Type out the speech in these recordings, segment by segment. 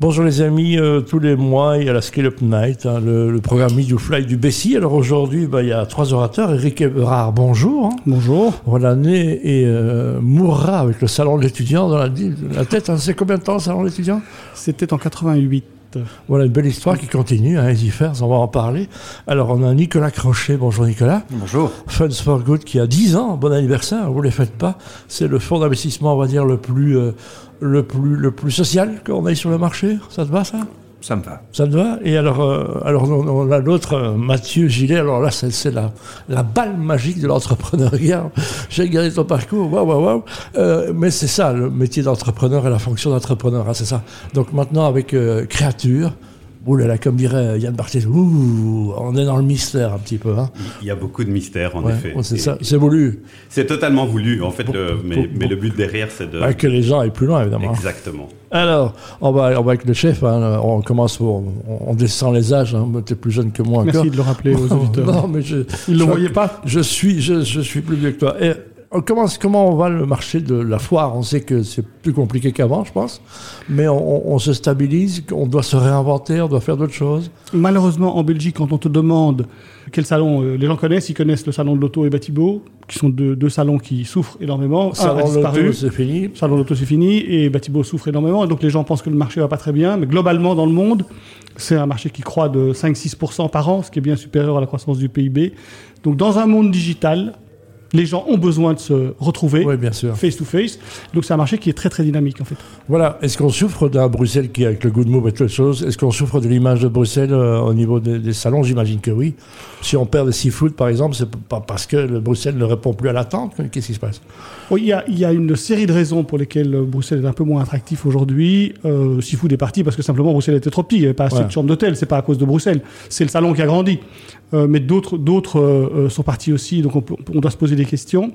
Bonjour les amis, euh, tous les mois il y a la Scale Up Night, hein, le, le, programme You Fly du Bessie. Alors aujourd'hui bah, il y a trois orateurs, Eric Eberard, bonjour. Hein. Bonjour. Voilà, né et euh, mourra avec le salon de l'étudiant dans la, la tête. Hein. C'est combien de temps le salon de l'étudiant? C'était en 88. Voilà une belle histoire qui continue, hein, on va en parler. Alors on a Nicolas Crochet, bonjour Nicolas. Bonjour. Funds for Good qui a 10 ans, bon anniversaire, vous ne les faites pas. C'est le fonds d'investissement, on va dire, le plus, euh, le plus, le plus social qu'on ait sur le marché. Ça te va ça? Ça me va. Ça te va Et alors, euh, alors on, a l'autre, euh, Mathieu Gillet. Alors là, c'est la, la balle magique de l'entrepreneuriat. J'ai regardé ton parcours, waouh, waouh, waouh. Euh, mais c'est ça, le métier d'entrepreneur et la fonction d'entrepreneur, hein, c'est ça. Donc maintenant, avec Créature, Ouh là là, comme dirait Yann Barthès, on est dans le mystère un petit peu. Hein. Il y a beaucoup de mystère, en effet. C'est ça, c'est voulu. C'est totalement voulu, en fait, mais, le but derrière, c'est de... que les gens aillent plus loin, évidemment. Exactement. Alors, on va, on va avec le chef, hein. on commence, on, on, descend les âges, hein. tu es plus jeune que moi Merci de le rappeler aux auditeurs. non, mais je... Ils ne le voyaient pas Je suis, je, je, suis plus vieux que toi. Et, Comment, comment on va le marché de la foire? On sait que c'est plus compliqué qu'avant, je pense, mais on, se stabilise, on doit se réinventer, on doit faire d'autres choses. Malheureusement, en Belgique, quand on te demande quel salon euh, les gens connaissent, ils connaissent le salon de l'auto et Batibo, qui sont deux, deux, salons qui souffrent énormément. Salon de l'auto, c'est fini. Salon de l'auto, c'est fini, et Batibo souffre énormément, et donc les gens pensent que le marché va pas très bien, mais globalement, dans le monde, c'est un marché qui croît de 5-6% par an, ce qui est bien supérieur à la croissance du PIB. Donc dans un monde digital, les gens ont besoin de se retrouver face to face. Donc c'est un marché qui est très très dynamique en fait. Voilà. Est-ce qu'on souffre d'un Bruxelles qui, avec le good move et toutes choses, est-ce qu'on souffre de l'image de Bruxelles euh, au niveau des, salons? J'imagine que oui. Si on perd des seafood par exemple, c'est pas parce que le Bruxelles ne répond plus à l'attente. Qu'est-ce qui se passe? Oui, il y, a, une série de raisons pour lesquelles Bruxelles est un peu moins attractif aujourd'hui. Euh, seafood est parti parce que simplement Bruxelles était trop petit, il n'y avait pas assez de chambres d'hôtel. C'est pas à cause de Bruxelles, c'est le salon qui a grandi. Euh, mais d'autres d'autres euh, sont partis aussi, donc on, on doit se poser des questions.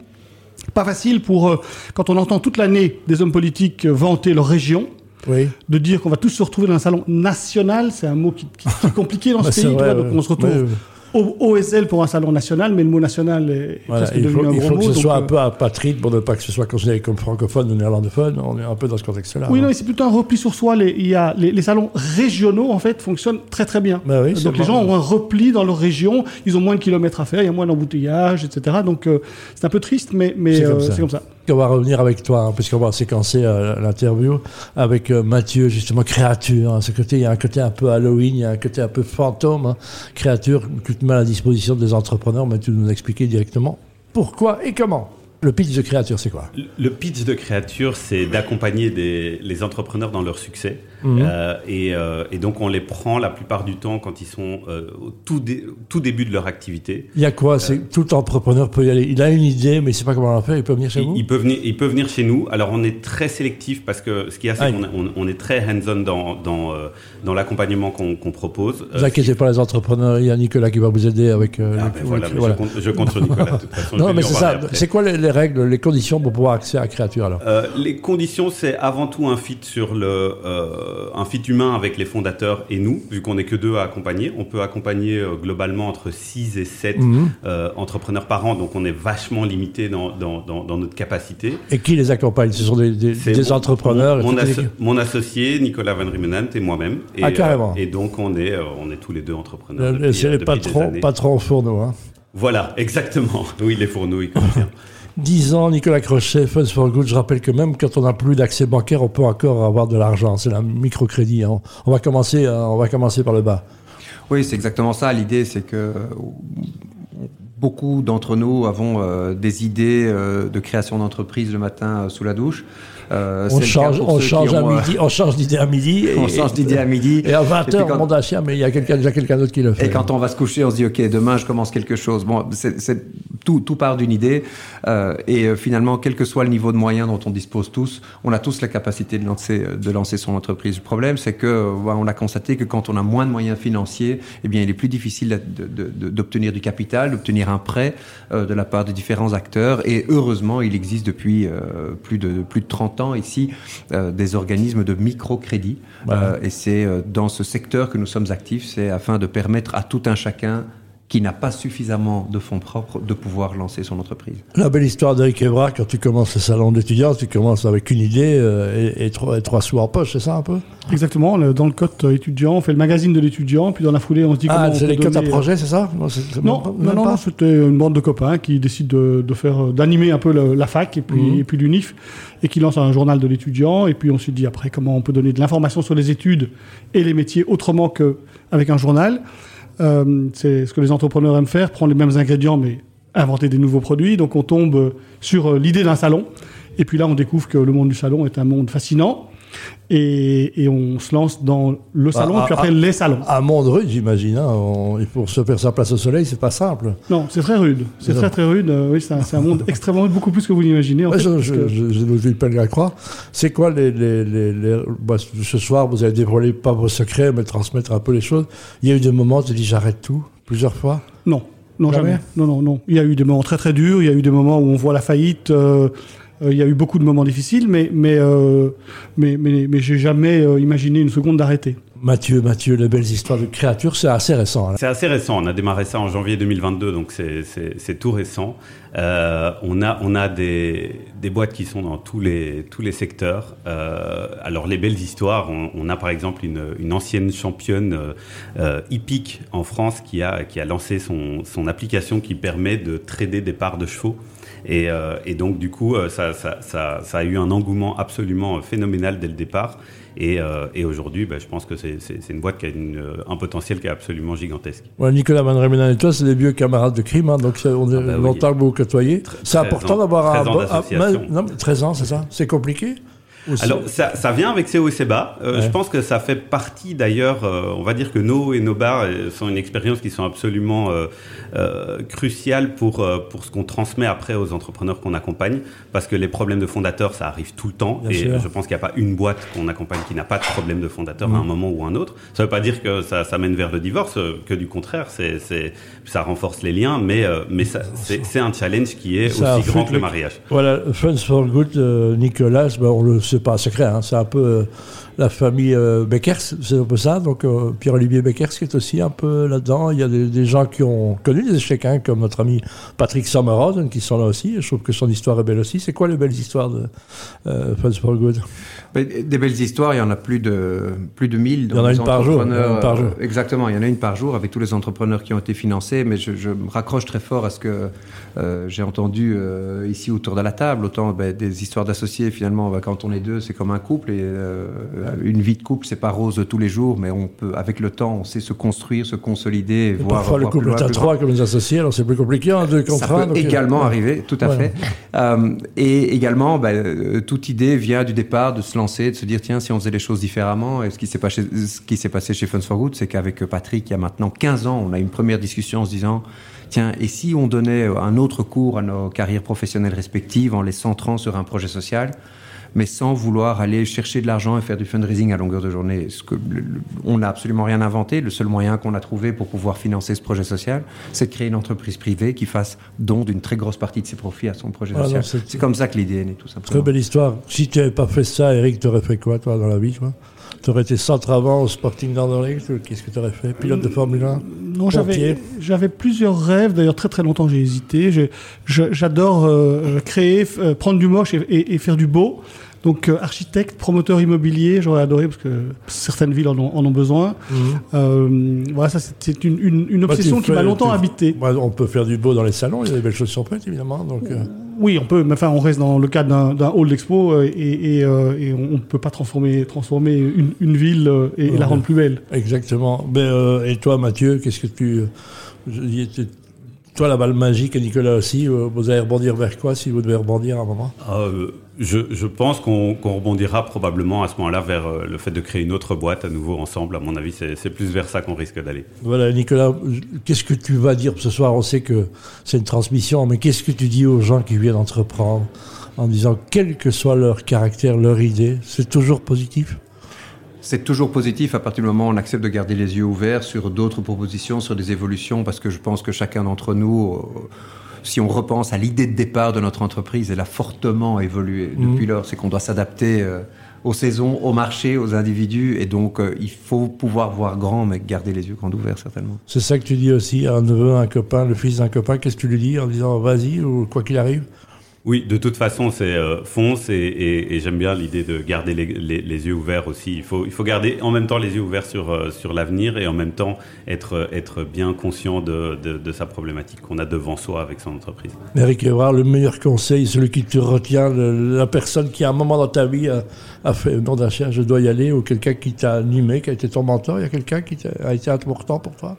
Pas facile pour, euh, quand on entend toute l'année des hommes politiques vanter leur région, oui. de dire qu'on va tous se retrouver dans un salon national, c'est un mot qui, qui, est compliqué dans ce bah, pays. donc on se retrouve OSL pour un salon national, mais le mot national est voilà, il faut, un il faut que ce soit un peu apatride pour ne pas que ce soit considéré comme francophone ou néerlandophone. On est un peu dans ce contexte-là. Oui, hein. non, c'est plutôt un repli sur soi. Les, il y a, les, salons régionaux, en fait, fonctionnent très très bien. Bah oui, donc les gens ont un repli dans leur région, ils ont moins de kilomètres à faire, il y a moins d'embouteillages, etc. Donc euh, c'est un peu triste, mais, mais c'est comme, comme, ça. On va revenir avec toi, hein, puisqu'on va séquencer euh, l'interview avec euh, Mathieu, justement, créature. Hein, ce côté, il y a un côté un peu Halloween, il y a un côté un peu fantôme. Hein, créature que tu mets à la disposition des entrepreneurs, mais tu nous expliquer directement pourquoi et comment. Le pitch de créature, c'est quoi? Le pitch de créature, c'est d'accompagner les entrepreneurs dans leur succès. Mhm. Euh, euh, et, donc on les prend la plupart du temps quand ils sont euh, au tout, tout, début de leur activité. Il y a quoi? C'est tout entrepreneur peut y aller. Il a une idée, mais il ne sait pas comment la faire. Il peut venir chez il, vous? Il peut venir. Il peut venir chez nous. Alors on est très sélectif parce que ce qu'il y a, c'est qu'on on, est très hands-on dans dans, dans l'accompagnement qu'on propose. Ne vous inquiétez pas les entrepreneurs. Il y a Nicolas qui va vous aider avec. Ah, ben voilà, Je, compte, sur Nicolas. De toute façon, non, mais c'est ça. C'est quoi les, règles, les conditions pour pouvoir accéder à la créature alors? Les conditions, c'est avant tout un fit sur le un fit humain avec les fondateurs et nous, vu qu'on n'est que deux à accompagner. On peut accompagner euh, globalement entre 6 et 7 mhm. euh, entrepreneurs par an, donc on est vachement limité dans, dans, dans, notre capacité. Et qui les accompagne? Ce sont des, des, entrepreneurs mon, mon, associé, Nicolas Van Riemenant, et moi-même. Ah, carrément. Euh, et donc on est, on est tous les deux entrepreneurs. C'est les patrons, patrons fourneaux. Hein. Voilà, exactement. Oui, les fourneaux, ils. 10 ans, Nicolas Crochet, Funds for Good. Je rappelle que même quand on n'a plus d'accès bancaire, on peut encore avoir de l'argent. C'est la microcrédit. Hein. On, va commencer, euh, on va commencer par le bas. Oui, c'est exactement ça. L'idée, c'est que beaucoup d'entre nous avons euh, des idées euh, de création d'entreprise le matin sous la douche. Euh, on, change, on, change à midi, on change d'idée à midi. on change d'idée à midi. Et à 20h, on monte à chien, mais il y a quelqu'un, déjà quelqu'un d'autre qui le fait. Et quand on va se coucher, on se dit, OK, demain, je commence quelque chose. Bon, c'est, tout, tout part d'une idée. Euh, et euh, finalement, quel que soit le niveau de moyens dont on dispose tous, on a tous la capacité de lancer, de lancer son entreprise. Le problème, c'est que, on a constaté que quand on a moins de moyens financiers, eh bien, il est plus difficile d'obtenir du capital, d'obtenir un prêt de la part de différents acteurs. Et heureusement, il existe depuis plus de, plus de 30 temps ici euh, des organismes de microcrédit. Euh, et c'est euh, dans ce secteur que nous sommes actifs, c'est afin de permettre à tout un chacun qui n'a pas suffisamment de fonds propres de pouvoir lancer son entreprise. La belle histoire d'Eric Evra, quand tu commences le salon d'étudiants, tu commences avec une idée euh, et, trois, trois, sous en poche, c'est ça un peu? Exactement, dans le code étudiant, on fait le magazine de l'étudiant, puis dans la foulée, on se dit Ah, c'est les codes à projet, c'est ça? Non, non, non, c'était une bande de copains qui décident de, faire, d'animer un peu la fac et puis, mhm. et puis l'UNIF, et qui lancent un journal de l'étudiant, et puis on se dit après comment on peut donner de l'information sur les études et les métiers autrement qu'avec un journal. Euh, c'est ce que les entrepreneurs aiment faire, prendre les mêmes ingrédients mais inventer des nouveaux produits. Donc on tombe sur euh, l'idée d'un salon. Et puis là, on découvre que le monde du salon est un monde fascinant. Et, on se lance dans le salon, et puis après les salons. Un monde rude, j'imagine. Hein. Pour se faire sa place au soleil, c'est pas simple. Non, c'est très rude. C'est très très rude. Euh, oui, c'est un, monde extrêmement rude, beaucoup plus que vous l'imaginez. Ouais, je, je, je, pas à croire. C'est quoi les, les, les, bah, ce soir, vous avez dévoilé pas vos secrets, mais transmettre un peu les choses. Il y a eu des moments où tu dis j'arrête tout plusieurs fois? Non, non jamais? Non, non, non. Il y a eu des moments très très durs. Il y a eu des moments où on voit la faillite. Euh, euh, il y a eu beaucoup de moments difficiles, mais, mais, euh, mais, mais, mais j'ai jamais euh, imaginé une seconde d'arrêter. Mathieu, Mathieu, les belles histoires de créatures, c'est assez récent. Hein. C'est assez récent. On a démarré ça en janvier 2022, donc c'est tout récent. Euh, on a, on a des, des, boîtes qui sont dans tous les, tous les secteurs. Euh, alors, les belles histoires, on, on, a par exemple une, une ancienne championne euh, hippique en France qui a, qui a lancé son, son application qui permet de trader des parts de chevaux. Et, euh, et, donc, du coup, euh, ça, ça, ça, ça, a eu un engouement absolument phénoménal dès le départ. Et, euh, et aujourd'hui, bah, je pense que c'est une boîte qui a une, un potentiel qui est absolument gigantesque. Ouais, Nicolas Van Remenen et toi, c'est des vieux camarades de crime, hein, donc on est ah bah longtemps que vous C'est important d'avoir un... 13 ans, non, 13 ans, c'est ça? C'est compliqué? Alors, ça, ça, vient avec CO et Seba. Euh, Je pense que ça fait partie d'ailleurs, euh, on va dire que nos et nos bars euh, sont une expérience qui sont absolument euh, euh cruciales pour, euh, pour ce qu'on transmet après aux entrepreneurs qu'on accompagne. Parce que les problèmes de fondateurs, ça arrive tout le temps. et je pense qu'il n'y a pas une boîte qu'on accompagne qui n'a pas de problème de fondateur à un moment ou un autre. Ça ne veut pas dire que ça, ça, mène vers le divorce, que du contraire, c'est, ça renforce les liens, mais, mais c'est, un challenge qui est aussi grand que le mariage. Voilà, Friends for Good, Nicolas, ben on le c'est pas secret, hein, c'est un peu euh, la famille euh, Beckers, c'est un peu ça. Donc euh, Pierre-Olivier Beckers qui est aussi un peu là-dedans. Il y a des, gens qui ont connu des échecs, hein, comme notre ami Patrick Sommerhausen, qui sont là aussi. Je trouve que son histoire est belle aussi. C'est quoi les belles histoires de euh, for Good Des belles histoires, il y en a plus de, plus de 1000. Il y en a une par jour. exactement, il y en a une par jour avec tous les entrepreneurs qui ont été financés. Mais je, je me raccroche très fort à ce que j'ai entendu ici autour de la table. Autant ben, des histoires d'associés, finalement, ben, quand on est deux, c'est comme un couple. Et une vie de couple, c'est pas rose tous les jours, mais on peut, avec le temps, on sait se construire, se consolider. voir, parfois, le couple est à trois comme les associés, alors c'est plus compliqué, hein, deux contrats. Ça peut également arriver, tout à fait. Euh, et également, bah, euh, toute idée vient du départ de se lancer, de se dire, tiens, si on faisait les choses différemment, et ce qui s'est passé, ce qui s'est passé chez Funds for Good, c'est qu'avec Patrick, il y a maintenant 15 ans, on a eu une première discussion en se disant, tiens, et si on donnait un autre cours à nos carrières professionnelles respectives en les centrant sur un projet social? Mais sans vouloir aller chercher de l'argent et faire du fundraising à longueur de journée. Ce que, on n'a absolument rien inventé. Le seul moyen qu'on a trouvé pour pouvoir financer ce projet social, c'est de créer une entreprise privée qui fasse don d'une très grosse partie de ses profits à son projet social. C'est comme ça que l'idée est née, tout simplement. Très belle histoire. Si tu n'avais pas fait ça, Eric, tu aurais fait quoi, toi, dans la vie tu aurais été centre avant au Sporting d'Anderlecht Qu'est-ce que tu aurais fait? Pilote de Formule 1 Non, j'avais plusieurs rêves. D'ailleurs, très très longtemps, j'ai hésité. J'adore euh, créer, euh, prendre du moche et, faire du beau. Donc euh, architecte, promoteur immobilier, j'aurais adoré parce que certaines villes en ont, besoin. Mhm. Euh, voilà, ça c'est une, une, obsession qui m'a longtemps habité. on peut faire du beau dans les salons, il y a des belles choses prêtes évidemment. Donc, euh. Oui, on peut, mais enfin on reste dans le cadre d'un hall d'expo et, et, on ne peut pas transformer, transformer une, ville et, la rendre plus belle. Exactement. Mais, et toi Mathieu, qu'est-ce que tu... Toi, la balle magique, et Nicolas aussi, vous allez rebondir vers quoi si vous devez rebondir à un moment? Ah, je, je, pense qu'on rebondira probablement à ce moment-là vers euh, le fait de créer une autre boîte à nouveau ensemble. À mon avis, c'est plus vers ça qu'on risque d'aller. Voilà, Nicolas, qu'est-ce que tu vas dire ce soir? On sait que c'est une transmission, mais qu'est-ce que tu dis aux gens qui viennent entreprendre en disant, quel que soit leur caractère, leur idée, c'est toujours positif? C'est toujours positif à partir du moment où on accepte de garder les yeux ouverts sur d'autres propositions, sur des évolutions, parce que je pense que chacun d'entre nous, euh, si on repense à l'idée de départ de notre entreprise, elle a fortement évolué mhm. depuis lors. C'est qu'on doit s'adapter euh, aux saisons, au marché, aux individus. Et donc, euh, il faut pouvoir voir grand, mais garder les yeux grands ouverts, certainement. C'est ça que tu dis aussi à un neveu, un copain, le fils d'un copain. Qu'est-ce que tu lui dis en disant vas-y ou quoi qu'il arrive? Oui, de toute façon, c'est euh, fonce et, et, et j'aime bien l'idée de garder les, les, les, yeux ouverts aussi. Il faut, il faut garder en même temps les yeux ouverts sur, euh, sur l'avenir et en même temps être, être bien conscient de, de, de sa problématique qu'on a devant soi avec son entreprise. Eric Evrard, le meilleur conseil, celui qui te retient, la personne qui à un moment dans ta vie a, a fait non d'achat, je dois y aller, ou quelqu'un qui t'a animé, qui a été ton mentor, il y a quelqu'un qui a été important pour toi?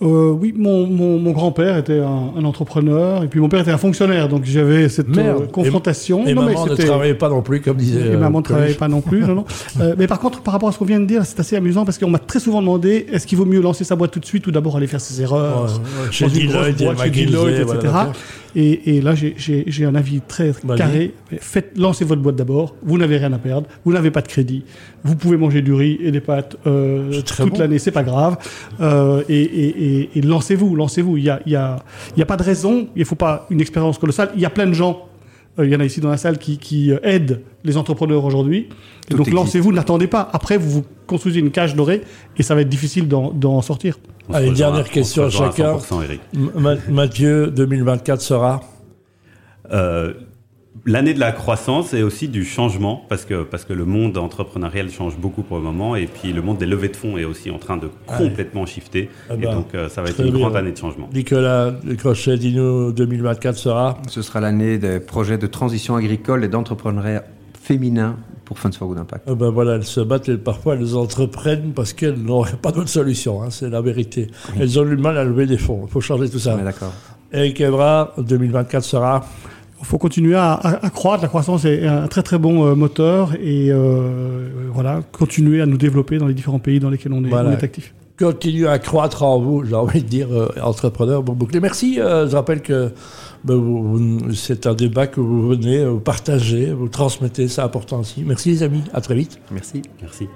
Euh, oui, mon, mon, mon grand-père était un, un, entrepreneur et puis mon père était un fonctionnaire, donc j'avais cette euh, confrontation. Et, et non, maman ne travaillait pas non plus, comme disait. Et euh, maman ne travaillait pas non plus, non, non. Euh, mais par contre, par rapport à ce qu'on vient de dire, c'est assez amusant parce qu'on m'a très souvent demandé est-ce qu'il vaut mieux lancer sa boîte tout de suite ou d'abord aller faire ses erreurs ouais, ouais, chez Deloitte, etc. Voilà, et, et, là, j'ai un avis très carré. Faites, lancez votre boîte d'abord. Vous n'avez rien à perdre. Vous n'avez pas de crédit. Vous pouvez manger du riz et des pâtes euh, toute bon. l'année, c'est pas grave. Euh, et, et, et lancez-vous, lancez-vous. Il y a, il y a, il y a pas de raison. Il faut pas une expérience colossale. Il y a plein de gens. Euh, il y en a ici dans la salle qui, qui aident les entrepreneurs aujourd'hui. Donc lancez-vous, n'attendez pas. Après, vous vous construisez une cage dorée et ça va être difficile d'en sortir. Allez, dernière question à chacun. Mathieu, 2024 sera euh, L'année de la croissance et aussi du changement, parce que, parce que le monde entrepreneurial change beaucoup pour le moment, et puis le monde des levées de fonds est aussi en train de complètement Allez. shifter, ah bah, et donc euh, ça va être une bien. grande année de changement. Nicolas Crochet, dis-nous, 2024 sera Ce sera l'année des projets de transition agricole et d'entrepreneuriat féminin pour Funds for Good Impact. Ah ben voilà, elles se battent et parfois elles entreprennent parce qu'elles n'auraient pas d'autre solution, hein, c'est la vérité. Oui. Elles ont eu le mal à lever des fonds, il faut changer tout ça. D'accord. Eric Evra, 2024 sera il faut continuer à, à, à, croître. La croissance est un très très bon euh, moteur et euh, voilà, continuer à nous développer dans les différents pays dans lesquels on est, voilà. on est actif continue à croître en vous, j'ai envie de dire, euh, entrepreneur bon bouclé. Merci. Euh, je rappelle que ben, c'est un débat que vous venez, vous partagez, vous transmettez, c'est important aussi. Merci les amis, à très vite. Merci. Merci.